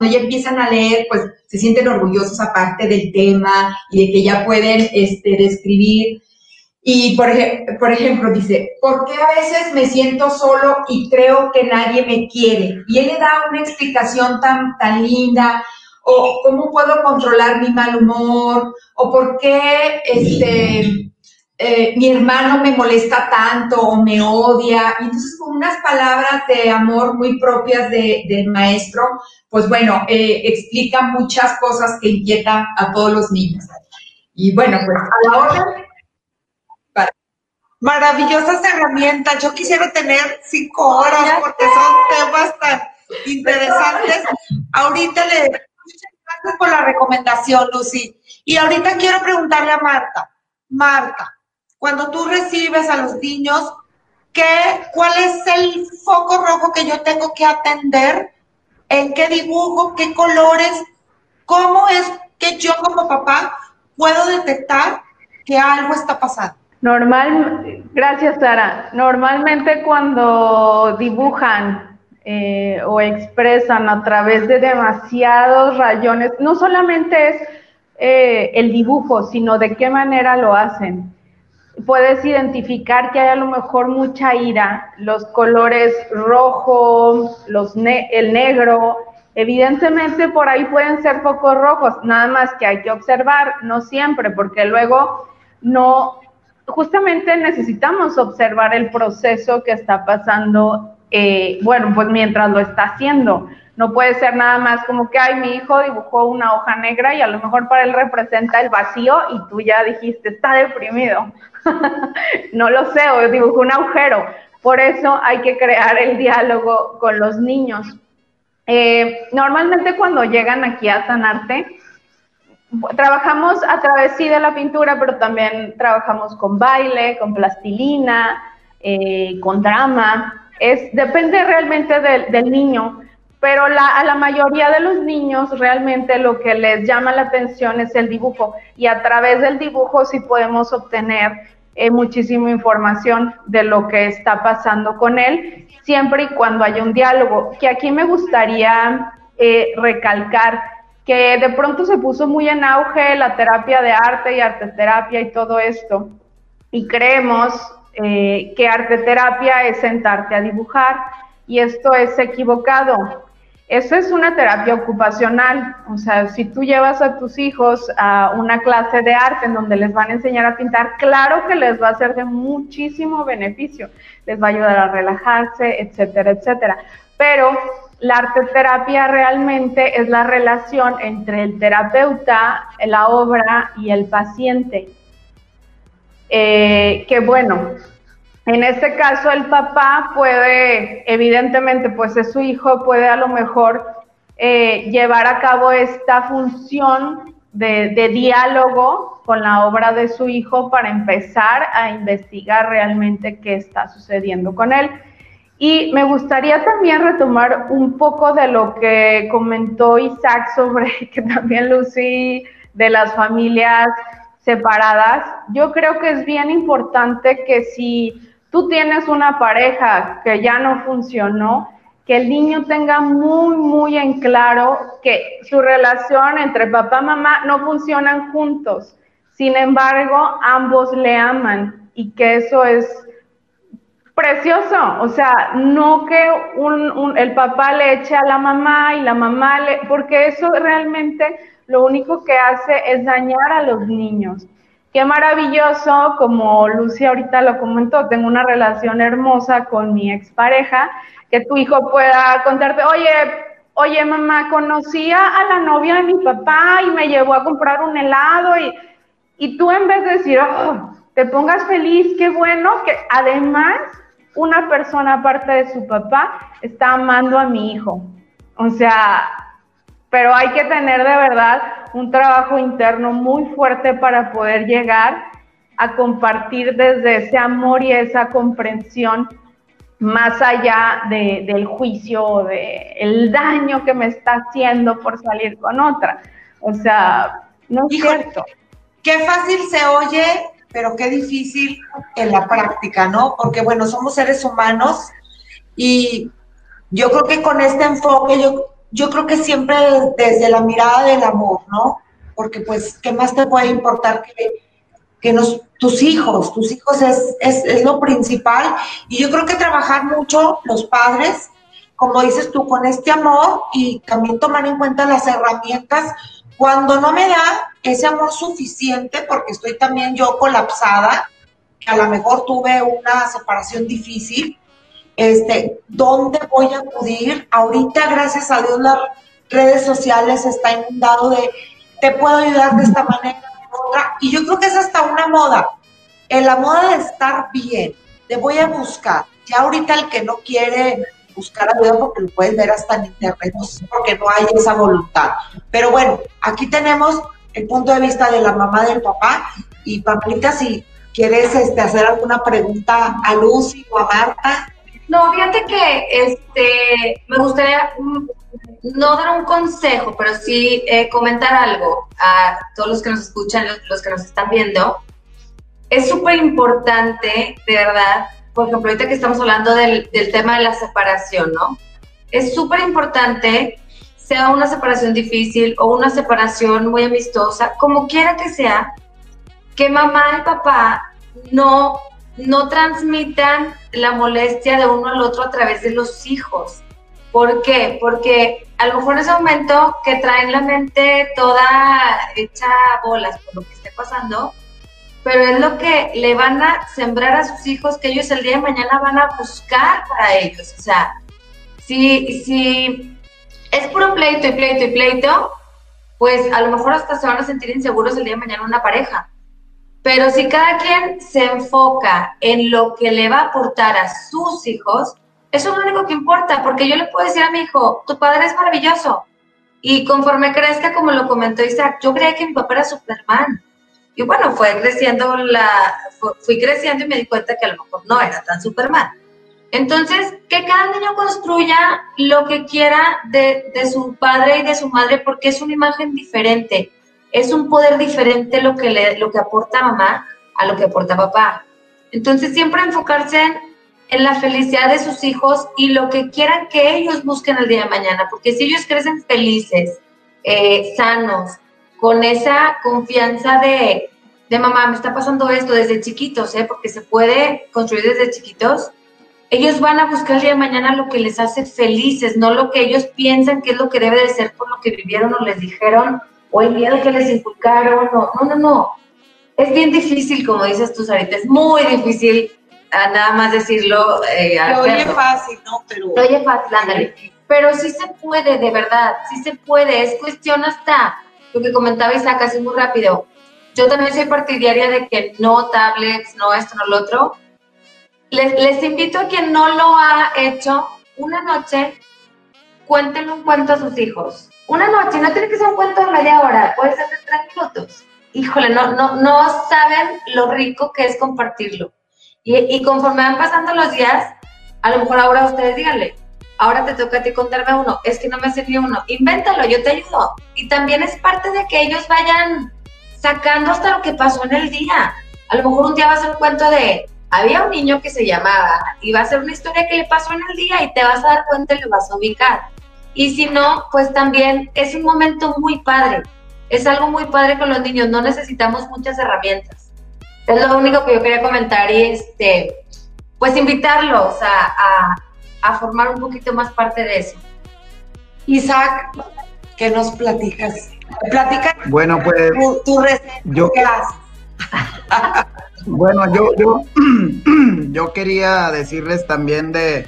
ya empiezan a leer, pues se sienten orgullosos aparte del tema y de que ya pueden este, describir y por, por ejemplo, dice, ¿por qué a veces me siento solo y creo que nadie me quiere? Y él le da una explicación tan, tan linda, o cómo puedo controlar mi mal humor, o por qué este, eh, mi hermano me molesta tanto o me odia. Y entonces con unas palabras de amor muy propias del maestro, pues bueno, eh, explica muchas cosas que inquietan a todos los niños. Y bueno, pues a la hora maravillosas herramientas. Yo quisiera tener cinco horas porque son temas tan interesantes. Ahorita le muchas gracias por la recomendación, Lucy. Y ahorita quiero preguntarle a Marta. Marta, cuando tú recibes a los niños, ¿qué, ¿cuál es el foco rojo que yo tengo que atender? ¿En qué dibujo? ¿Qué colores? ¿Cómo es que yo como papá puedo detectar que algo está pasando? Normal, gracias Sara. Normalmente cuando dibujan eh, o expresan a través de demasiados rayones. No solamente es eh, el dibujo, sino de qué manera lo hacen. Puedes identificar que hay a lo mejor mucha ira, los colores rojo, los el negro, evidentemente por ahí pueden ser focos rojos, nada más que hay que observar, no siempre, porque luego no, justamente necesitamos observar el proceso que está pasando, eh, bueno, pues mientras lo está haciendo. No puede ser nada más como que, ay, mi hijo dibujó una hoja negra y a lo mejor para él representa el vacío y tú ya dijiste, está deprimido. *laughs* no lo sé, o dibujó un agujero. Por eso hay que crear el diálogo con los niños. Eh, normalmente cuando llegan aquí a Sanarte, trabajamos a través de la pintura, pero también trabajamos con baile, con plastilina, eh, con drama. Depende realmente del niño pero a la mayoría de los niños realmente lo que les llama la atención es el dibujo y a través del dibujo sí podemos obtener eh, muchísima información de lo que está pasando con él, siempre y cuando haya un diálogo. Que aquí me gustaría eh, recalcar que de pronto se puso muy en auge la terapia de arte y arteterapia y todo esto, y creemos eh, que arteterapia es sentarte a dibujar, y esto es equivocado. Eso es una terapia ocupacional, o sea, si tú llevas a tus hijos a una clase de arte en donde les van a enseñar a pintar, claro que les va a ser de muchísimo beneficio, les va a ayudar a relajarse, etcétera, etcétera. Pero la arte terapia realmente es la relación entre el terapeuta, la obra y el paciente. Eh, que bueno, en este caso, el papá puede, evidentemente, pues es su hijo, puede a lo mejor eh, llevar a cabo esta función de, diálogo con la obra de su hijo para empezar a investigar realmente qué está sucediendo con él. Y me gustaría también retomar un poco de lo que comentó Isaac sobre *laughs* que también Lucy de las familias separadas. Yo creo que es bien importante que si tú tienes una pareja que ya no funcionó, que el niño tenga muy, muy en claro que su relación entre papá y mamá no funcionan juntos. Sin embargo, ambos le aman y que eso es precioso. O sea, no que el papá le eche a la mamá y la mamá le... porque eso realmente lo único que hace es dañar a los niños. Qué maravilloso, como Lucia ahorita lo comentó, tengo una relación hermosa con mi expareja, que tu hijo pueda contarte, oye, oye mamá, conocía a la novia de mi papá y me llevó a comprar un helado y, y tú en vez de decir, oh, te pongas feliz, qué bueno, que además una persona aparte de su papá está amando a mi hijo. O sea, pero hay que tener de verdad un trabajo interno muy fuerte para poder llegar a compartir desde ese amor y esa comprensión más allá del juicio o del daño que me está haciendo por salir con otra. O sea, no es cierto. Qué fácil se oye, pero qué difícil en la práctica, ¿no? Porque bueno, somos seres humanos y yo creo que con este enfoque yo yo creo que siempre desde la mirada del amor, ¿no? Porque pues, ¿qué más te puede importar que, que nos, tus hijos? Tus hijos es, es, es lo principal. Y yo creo que trabajar mucho los padres, como dices tú, con este amor y también tomar en cuenta las herramientas cuando no me da ese amor suficiente, porque estoy también yo colapsada, que a lo mejor tuve una separación difícil, este, ¿dónde voy a acudir? Ahorita, gracias a Dios, las redes sociales están inundado de, te puedo ayudar de esta manera, de otra, y yo creo que es hasta una moda, en la moda de estar bien, de voy a buscar, ya ahorita el que no quiere buscar ayuda porque lo puedes ver hasta en internet, porque no hay esa voluntad. Pero bueno, aquí tenemos el punto de vista de la mamá del papá, y Paplita, si quieres este, hacer alguna pregunta a Lucy o a Marta, no, fíjate que este, me gustaría mm, no dar un consejo, pero sí eh, comentar algo a todos los que nos escuchan, los, que nos están viendo. Es súper importante, de verdad, por ejemplo, ahorita que estamos hablando del, tema de la separación, ¿no? es súper importante, sea una separación difícil o una separación muy amistosa, como quiera que sea, que mamá y papá no, no transmitan la molestia de uno al otro a través de los hijos. ¿Por qué? Porque a lo mejor en ese momento que traen la mente toda hecha bolas por lo que esté pasando, pero es lo que le van a sembrar a sus hijos que ellos el día de mañana van a buscar para ellos. O sea, si, si es puro pleito y pleito y pleito, pues a lo mejor hasta se van a sentir inseguros el día de mañana una pareja. Pero si cada quien se enfoca en lo que le va a aportar a sus hijos, eso es lo único que importa, porque yo le puedo decir a mi hijo, tu padre es maravilloso. Y conforme crezca, como lo comentó Isaac, yo creía que mi papá era Superman. Y bueno, fue creciendo la, fui creciendo y me di cuenta que a lo mejor no era tan Superman. Entonces, que cada niño construya lo que quiera de, de, su padre y de su madre, porque es una imagen diferente es un poder diferente lo que, le, lo que aporta mamá a lo que aporta papá. Entonces siempre enfocarse en, la felicidad de sus hijos y lo que quieran que ellos busquen el día de mañana, porque si ellos crecen felices, eh, sanos, con esa confianza de, de mamá, me está pasando esto desde chiquitos, ¿eh? porque se puede construir desde chiquitos, ellos van a buscar el día de mañana lo que les hace felices, no lo que ellos piensan que es lo que debe de ser por lo que vivieron o les dijeron o el miedo que les inculcaron, no, no, no, no. Es bien difícil, como dices tú, Sarita, es muy difícil a nada más decirlo. Eh, Lo oye fácil, ¿no? Pero... Lo oye fácil, ándale. Pero sí se puede, de verdad, sí se puede. Es cuestión hasta lo que comentaba Isaac así muy rápido. Yo también soy partidaria de que no tablets, no esto, no lo otro. Les, les invito a quien no lo ha hecho, una noche, cuéntenle un cuento a sus hijos una noche, no tiene que ser un cuento de media hora, puede ser de tres minutos. Híjole, no, no, no saben lo rico que es compartirlo. Y, y conforme van pasando los días, a lo mejor ahora ustedes díganle, ahora te toca a ti contarme uno, es que no me sirvió uno, invéntalo, yo te ayudo. Y también es parte de que ellos vayan sacando hasta lo que pasó en el día. A lo mejor un día va a un cuento de, había un niño que se llamaba, y va a ser una historia que le pasó en el día y te vas a dar cuenta y lo vas a ubicar. Y si no, pues también es un momento muy padre. Es algo muy padre con los niños. No necesitamos muchas herramientas. Es lo único que yo quería comentar y este, pues invitarlos a, formar un poquito más parte de eso. Isaac, ¿qué nos platicas? Platica bueno, pues, tu, receta, yo, ¿qué haces? *laughs* bueno, yo, yo, *clears throat* yo quería decirles también de,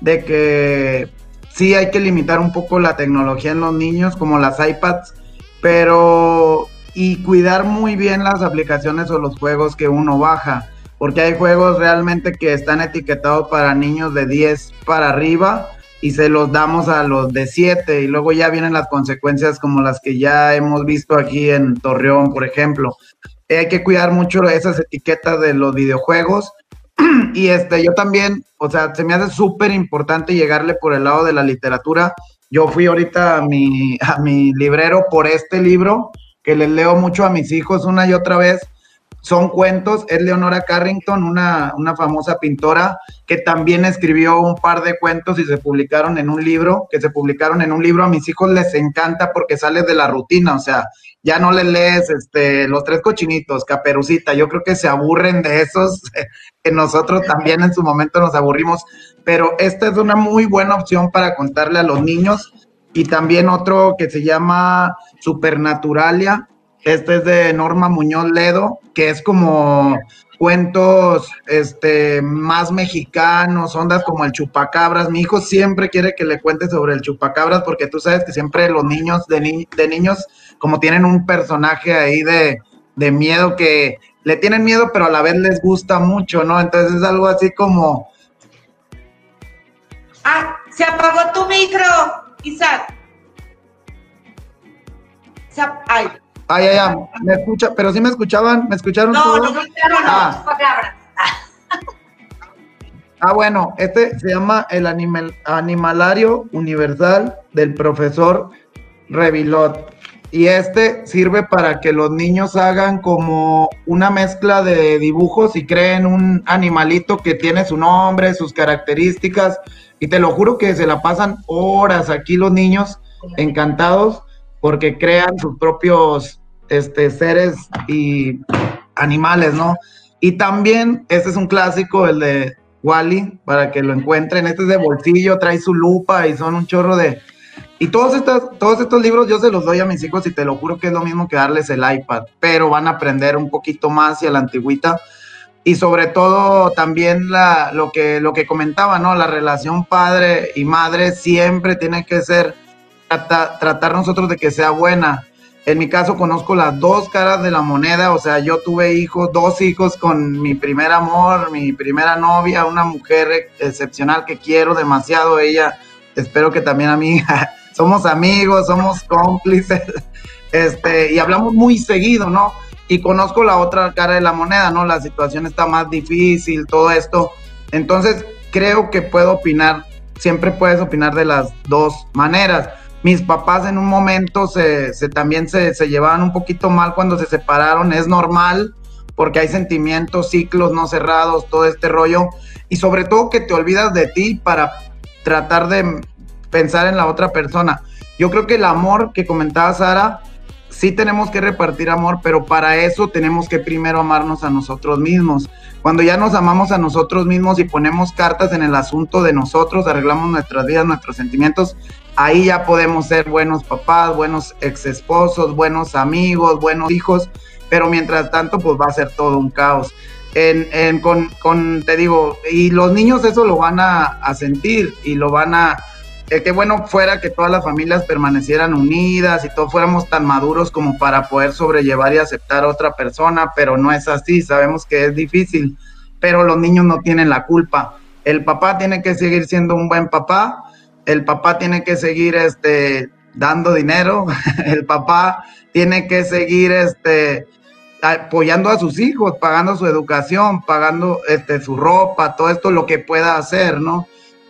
de que sí hay que limitar un poco la tecnología en los niños, como las iPads, pero y cuidar muy bien las aplicaciones o los juegos que uno baja, porque hay juegos realmente que están etiquetados para niños de 10 para arriba y se los damos a los de 7 y luego ya vienen las consecuencias como las que ya hemos visto aquí en Torreón, por ejemplo. hay que cuidar mucho esas etiquetas de los videojuegos *clears throat* y este, yo también, o sea, se me hace súper importante llegarle por el lado de la literatura. Yo fui ahorita a mi, a mi librero por este libro que les leo mucho a mis hijos una y otra vez. Son cuentos, es Leonora Carrington, una, una famosa pintora que también escribió un par de cuentos y se publicaron en un libro, que se publicaron en un libro. A mis hijos les encanta porque sale de la rutina, o sea, ya no les lees este, los tres cochinitos, caperucita, yo creo que se aburren de esos, *laughs* que nosotros también en su momento nos aburrimos, pero esta es una muy buena opción para contarle a los niños y también otro que se llama Supernaturalia, este es de Norma Muñoz Ledo, que es como cuentos este, más mexicanos, ondas como el chupacabras. Mi hijo siempre quiere que le cuente sobre el chupacabras porque tú sabes que siempre los niños de, de niños como tienen un personaje ahí de, de, miedo que le tienen miedo pero a la vez les gusta mucho, ¿no? Entonces es algo así como... Ah, se apagó tu micro, Isaac. Ay. Ay, ay, ay, me escucha, pero sí me escuchaban, ¿me escucharon no, todos? No, no, no, ah. ah, bueno, este se llama el animal, Animalario Universal del profesor Revilot. y este sirve para que los niños hagan como una mezcla de dibujos y creen un animalito que tiene su nombre, sus características. Y te lo juro que se la pasan horas aquí los niños encantados porque crean sus propios este, seres y animales, ¿no? Y también, este es un clásico, el de Wally, para que lo encuentren. Este es de bolsillo, trae su lupa y son un chorro de, y todos estos, todos estos libros yo se los doy a mis hijos y te lo juro que es lo mismo que darles el iPad, pero van a aprender un poquito más y a la antigüita. Y sobre todo también la, lo, que, lo que comentaba, ¿no? La relación padre y madre siempre tiene que ser, tratar nosotros de que sea buena. En mi caso conozco las dos caras de la moneda, o sea, yo tuve hijos, dos hijos con mi primer amor, mi primera novia, una mujer excepcional que quiero demasiado, ella, espero que también a hija *laughs* somos amigos, somos cómplices, *laughs* este, y hablamos muy seguido, ¿no? Y conozco la otra cara de la moneda, ¿no? La situación está más difícil, todo esto. Entonces, creo que puedo opinar, siempre puedes opinar de las dos maneras. Mis papás en un momento se, también se, se llevaban un poquito mal cuando se separaron, es normal, porque hay sentimientos, ciclos no cerrados, todo este rollo, y sobre todo que te olvidas de ti para tratar de pensar en la otra persona. Yo creo que el amor que comentaba Sara, sí tenemos que repartir amor, pero para eso tenemos que primero amarnos a nosotros mismos. Cuando ya nos amamos a nosotros mismos y ponemos cartas en el asunto de nosotros, arreglamos nuestras vidas, nuestros sentimientos, ahí ya podemos ser buenos papás, buenos ex esposos, buenos amigos, buenos hijos, pero mientras tanto pues va a ser todo un caos. En, con, te digo, y los niños eso lo van a, sentir y lo van a, que qué bueno fuera que todas las familias permanecieran unidas y todos fuéramos tan maduros como para poder sobrellevar y aceptar a otra persona, pero no es así, sabemos que es difícil, pero los niños no tienen la culpa. El papá tiene que seguir siendo un buen papá, el papá tiene que seguir este dando dinero, *laughs* el papá tiene que seguir este apoyando a sus hijos, pagando su educación, pagando este su ropa, todo esto lo que pueda hacer, ¿no?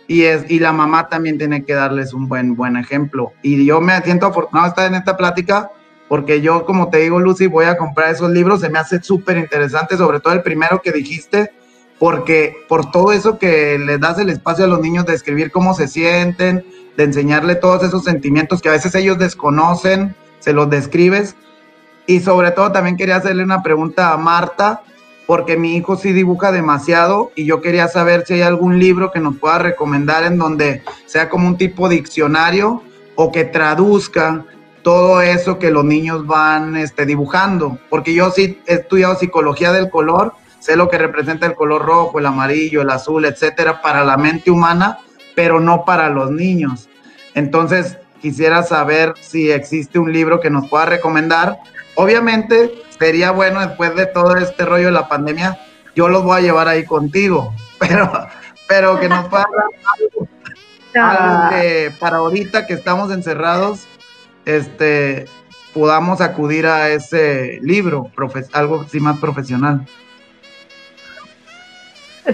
y, es, y la mamá también tiene que darles un buen, buen ejemplo. Y yo me siento afortunado de estar en esta plática porque yo, como te digo, Lucy, voy a comprar esos libros, se me hace súper interesante, sobre todo el primero que dijiste, porque por todo eso que les das el espacio a los niños de escribir cómo se sienten, de enseñarle todos esos sentimientos que a veces ellos desconocen, se los describes. Y sobre todo también quería hacerle una pregunta a Marta, porque mi hijo sí dibuja demasiado y yo quería saber si hay algún libro que nos pueda recomendar en donde sea como un tipo diccionario o que traduzca todo eso que los niños van este, dibujando, porque yo sí he estudiado psicología del color, sé lo que representa el color rojo, el amarillo, el azul, etcétera, para la mente humana, pero no para los niños. Entonces, quisiera saber si existe un libro que nos pueda recomendar. Obviamente, sería bueno después de todo este rollo de la pandemia, yo los voy a llevar ahí contigo, *laughs* pero, pero que nos pueda algo, algo que para ahorita que estamos encerrados, este, podamos acudir a ese libro, algo así más profesional.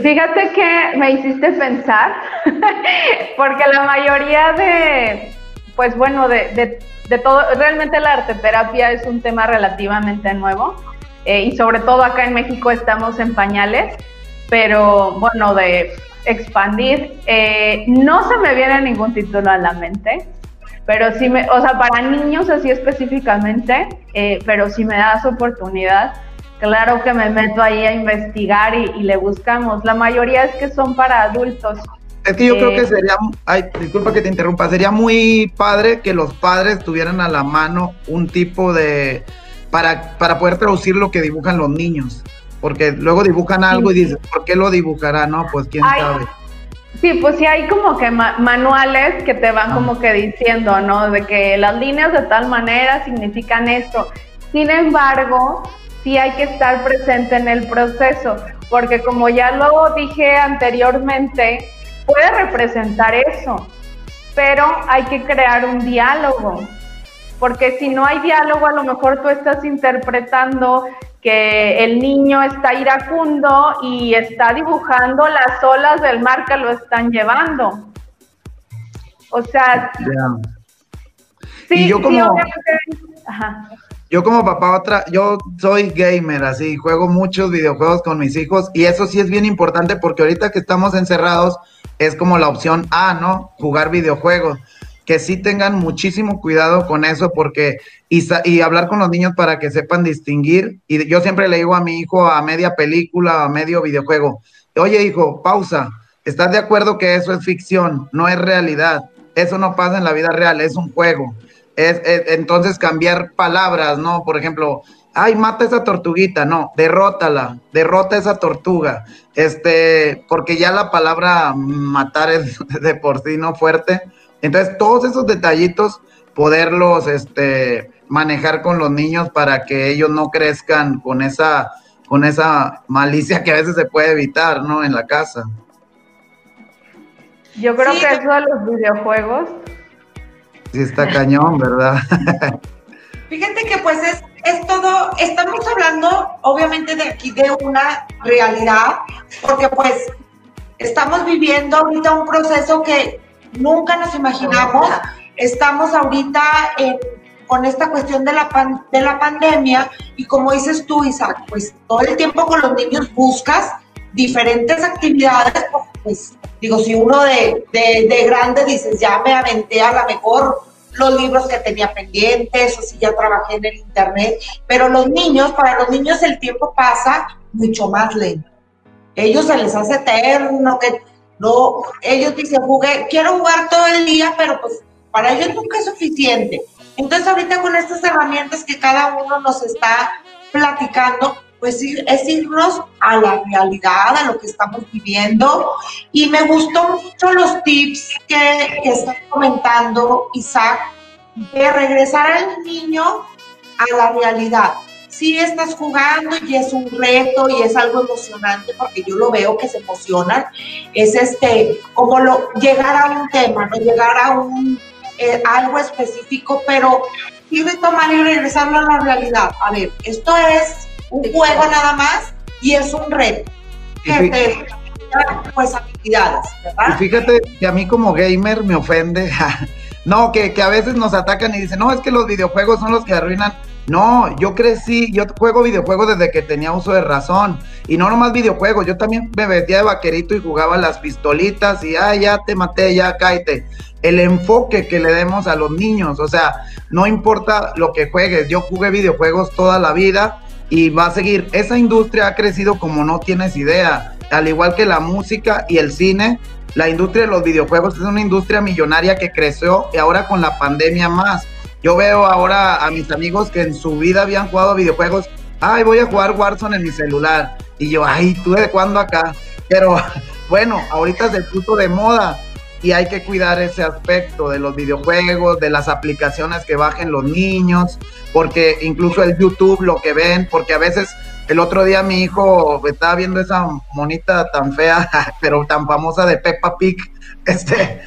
Fíjate que me hiciste pensar, *laughs* porque la mayoría de, pues bueno, de, de todo, realmente la arteterapia es un tema relativamente nuevo eh, y sobre todo acá en México estamos en pañales, pero bueno, de expandir, eh, no se me viene ningún título a la mente, pero sí me, o sea, para niños así específicamente, eh, pero si me das oportunidad, claro que me meto ahí a investigar y, y le buscamos. La mayoría es que son para adultos. Es que yo creo que eh, sería, ay, disculpa que te interrumpa, sería muy padre que los padres tuvieran a la mano un tipo de, para, para poder traducir lo que dibujan los niños, porque luego dibujan algo y dicen, ¿por qué lo dibujará? No, pues quién sabe. Sí, pues sí hay como que manuales que te van como que diciendo, ¿no? De que las líneas de tal manera significan esto. Sin embargo, sí hay que estar presente en el proceso, porque como ya lo dije anteriormente, puede representar eso, pero hay que crear un diálogo, porque si no hay diálogo, a lo mejor tú estás interpretando que el niño está iracundo y está dibujando las olas del mar que lo están llevando. O sea, sí, yo como... Ajá. Yo como papá otra, yo soy gamer, así, juego muchos videojuegos con mis hijos y eso sí es bien importante porque ahorita que estamos encerrados es como la opción A, ¿no? Jugar videojuegos. Que sí tengan muchísimo cuidado con eso porque y, hablar con los niños para que sepan distinguir. Y yo siempre le digo a mi hijo a media película, a medio videojuego, oye hijo, pausa, ¿estás de acuerdo que eso es ficción, no es realidad? Eso no pasa en la vida real, es un juego es, entonces cambiar palabras, ¿no? Por ejemplo, ay, mata esa tortuguita, no, derrótala, derrota esa tortuga, este, porque ya la palabra matar es *laughs* de por sí no fuerte. Entonces, todos esos detallitos, poderlos, este, manejar con los niños para que ellos no crezcan con esa, con esa malicia que a veces se puede evitar, ¿no? En la casa. Yo creo que eso de los videojuegos Sí, está cañón, ¿verdad? *laughs* Fíjate que pues es, es todo, estamos hablando obviamente de aquí de una realidad, porque pues estamos viviendo ahorita un proceso que nunca nos imaginamos. Estamos ahorita con esta cuestión de la, de la pandemia y como dices tú, Isaac, pues todo el tiempo con los niños buscas diferentes actividades, pues digo, si uno de, de, grande dices, ya me aventé a la mejor los libros que tenía pendientes, o si ya trabajé en el internet, pero los niños, para los niños el tiempo pasa mucho más lento. Ellos se les hace eterno, que no, ellos dicen, jugué, quiero jugar todo el día, pero pues para ellos nunca es suficiente. Entonces ahorita con estas herramientas que cada uno nos está platicando, pues es irnos a la realidad, a lo que estamos viviendo. Y me gustó mucho los tips que, que está comentando Isaac, de regresar al niño a la realidad. Si estás jugando y es un reto y es algo emocionante, porque yo lo veo que se emocionan, es este, como lo, llegar a un tema, no llegar a un eh, algo específico, pero y retomar y regresarlo a la realidad. A ver, esto es un juego nada más y es un reto que te pues habilidades, ¿verdad? Y fíjate que a mí como gamer me ofende, *laughs* no, que, que a veces nos atacan y dicen, no, es que los videojuegos son los que arruinan no, yo crecí, yo juego videojuegos desde que tenía uso de razón. Y no nomás videojuegos, yo también me vestía de vaquerito y jugaba las pistolitas y, ay, ya te maté, ya cállate. El enfoque que le demos a los niños, o sea, no importa lo que juegues, yo jugué videojuegos toda la vida y va a seguir. Esa industria ha crecido como no tienes idea, al igual que la música y el cine. La industria de los videojuegos es una industria millonaria que creció y ahora con la pandemia más. Yo veo ahora a mis amigos que en su vida habían jugado videojuegos. Ay, voy a jugar Warzone en mi celular. Y yo, ay, ¿tú de cuándo acá? Pero *laughs* bueno, ahorita se puso de moda y hay que cuidar ese aspecto de los videojuegos, de las aplicaciones que bajen los niños, porque incluso el YouTube lo que ven, porque a veces el otro día mi hijo estaba viendo esa monita tan fea, *laughs* pero tan famosa de Peppa Pig, *laughs* este,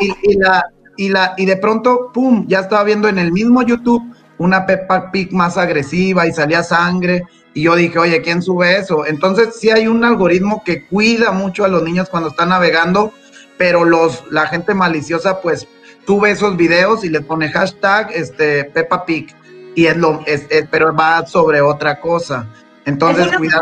y, la, y, la, y de pronto, ¡pum!, ya estaba viendo en el mismo YouTube una Peppa Pig más agresiva y salía sangre. Y yo dije, oye, ¿quién sube eso? Entonces sí hay un algoritmo que cuida mucho a los niños cuando están navegando pero los, la gente maliciosa, pues, tú esos videos y le pone hashtag este, Peppa Pig, y es lo, es, pero va sobre otra cosa. Entonces, cuidado.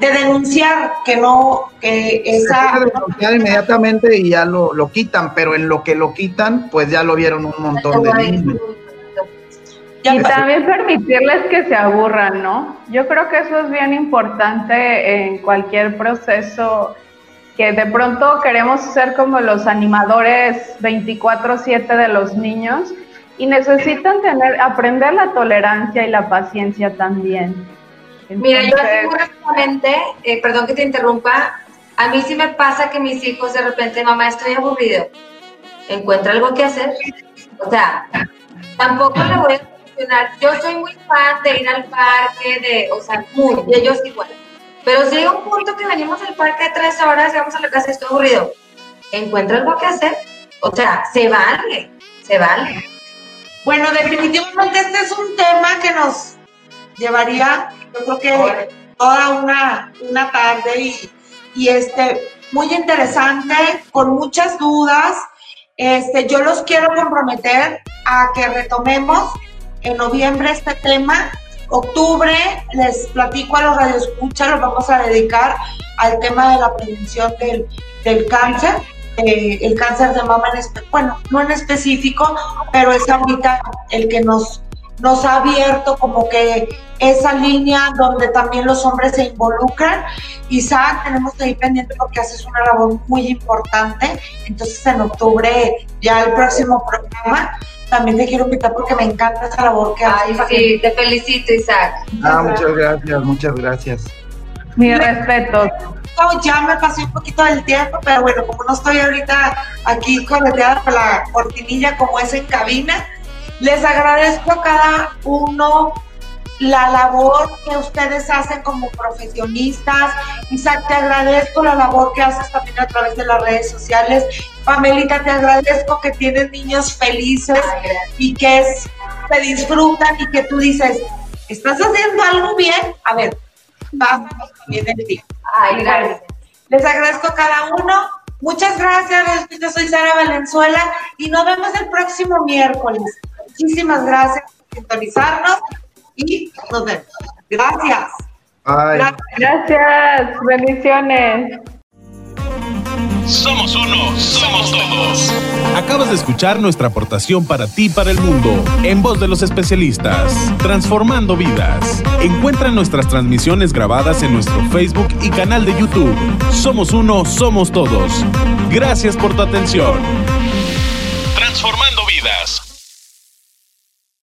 De, denunciar que no, que esa. De denunciar inmediatamente y ya lo, lo quitan, pero en lo que lo quitan, pues ya lo vieron un montón de niños. Y también permitirles que se aburran, ¿no? Yo creo que eso es bien importante en cualquier proceso que de pronto queremos ser como los animadores 24/7 de los niños y necesitan tener aprender la tolerancia y la paciencia también. Mira, yo rápidamente, eh, perdón que te interrumpa, a mí sí me pasa que mis hijos de repente, mamá, estoy aburrido, encuentra algo que hacer. O sea, tampoco le voy a funcionar. Yo soy muy fan de ir al parque, de, o sea, muy, y ellos igual pero si hay un punto que venimos al parque de tres horas y vamos a la casa y estoy aburrido, encuentra algo que hacer. O sea, se vale, se vale. Bueno, definitivamente este es un tema que nos llevaría, yo creo que toda una, una tarde y, y este, muy interesante, con muchas dudas. Este, yo los quiero comprometer a que retomemos en noviembre este tema. Octubre, les platico a los radioescuchas, los vamos a dedicar al tema de la prevención del, del cáncer. Eh, el cáncer de mama, en bueno, no en específico, pero es ahorita el que nos, nos ha abierto como que esa línea donde también los hombres se involucran. Isaac, tenemos que ir pendiente porque haces una labor muy importante. Entonces, en octubre, ya el próximo programa, también te quiero invitar porque me encanta esa labor que haces. Ay, sí, te felicito, Isaac. Ah, muchas gracias, muchas gracias. Mi respeto. Ya me pasé un poquito del tiempo, pero bueno, como no estoy ahorita aquí correteada por la cortinilla como es en cabina, les agradezco a cada uno la labor que ustedes hacen como profesionistas. Isaac, te agradezco la labor que haces también a través de las redes sociales. Pamelita, te agradezco que tienes niños felices y que es, te disfrutan y que tú dices, estás haciendo algo bien. A ver, vamos bien en ti. Ay, gracias. Les agradezco a cada uno. Muchas gracias. Yo soy Sara Valenzuela y nos vemos el próximo miércoles. Muchísimas gracias por sintonizarnos y nos vemos. Gracias. Ay. Gracias. Bendiciones. Somos uno, somos todos. Acabas de escuchar nuestra aportación para ti y para el mundo, en voz de los especialistas, transformando vidas. Encuentra nuestras transmisiones grabadas en nuestro Facebook y canal de YouTube. Somos uno, somos todos. Gracias por tu atención. Transformando vidas.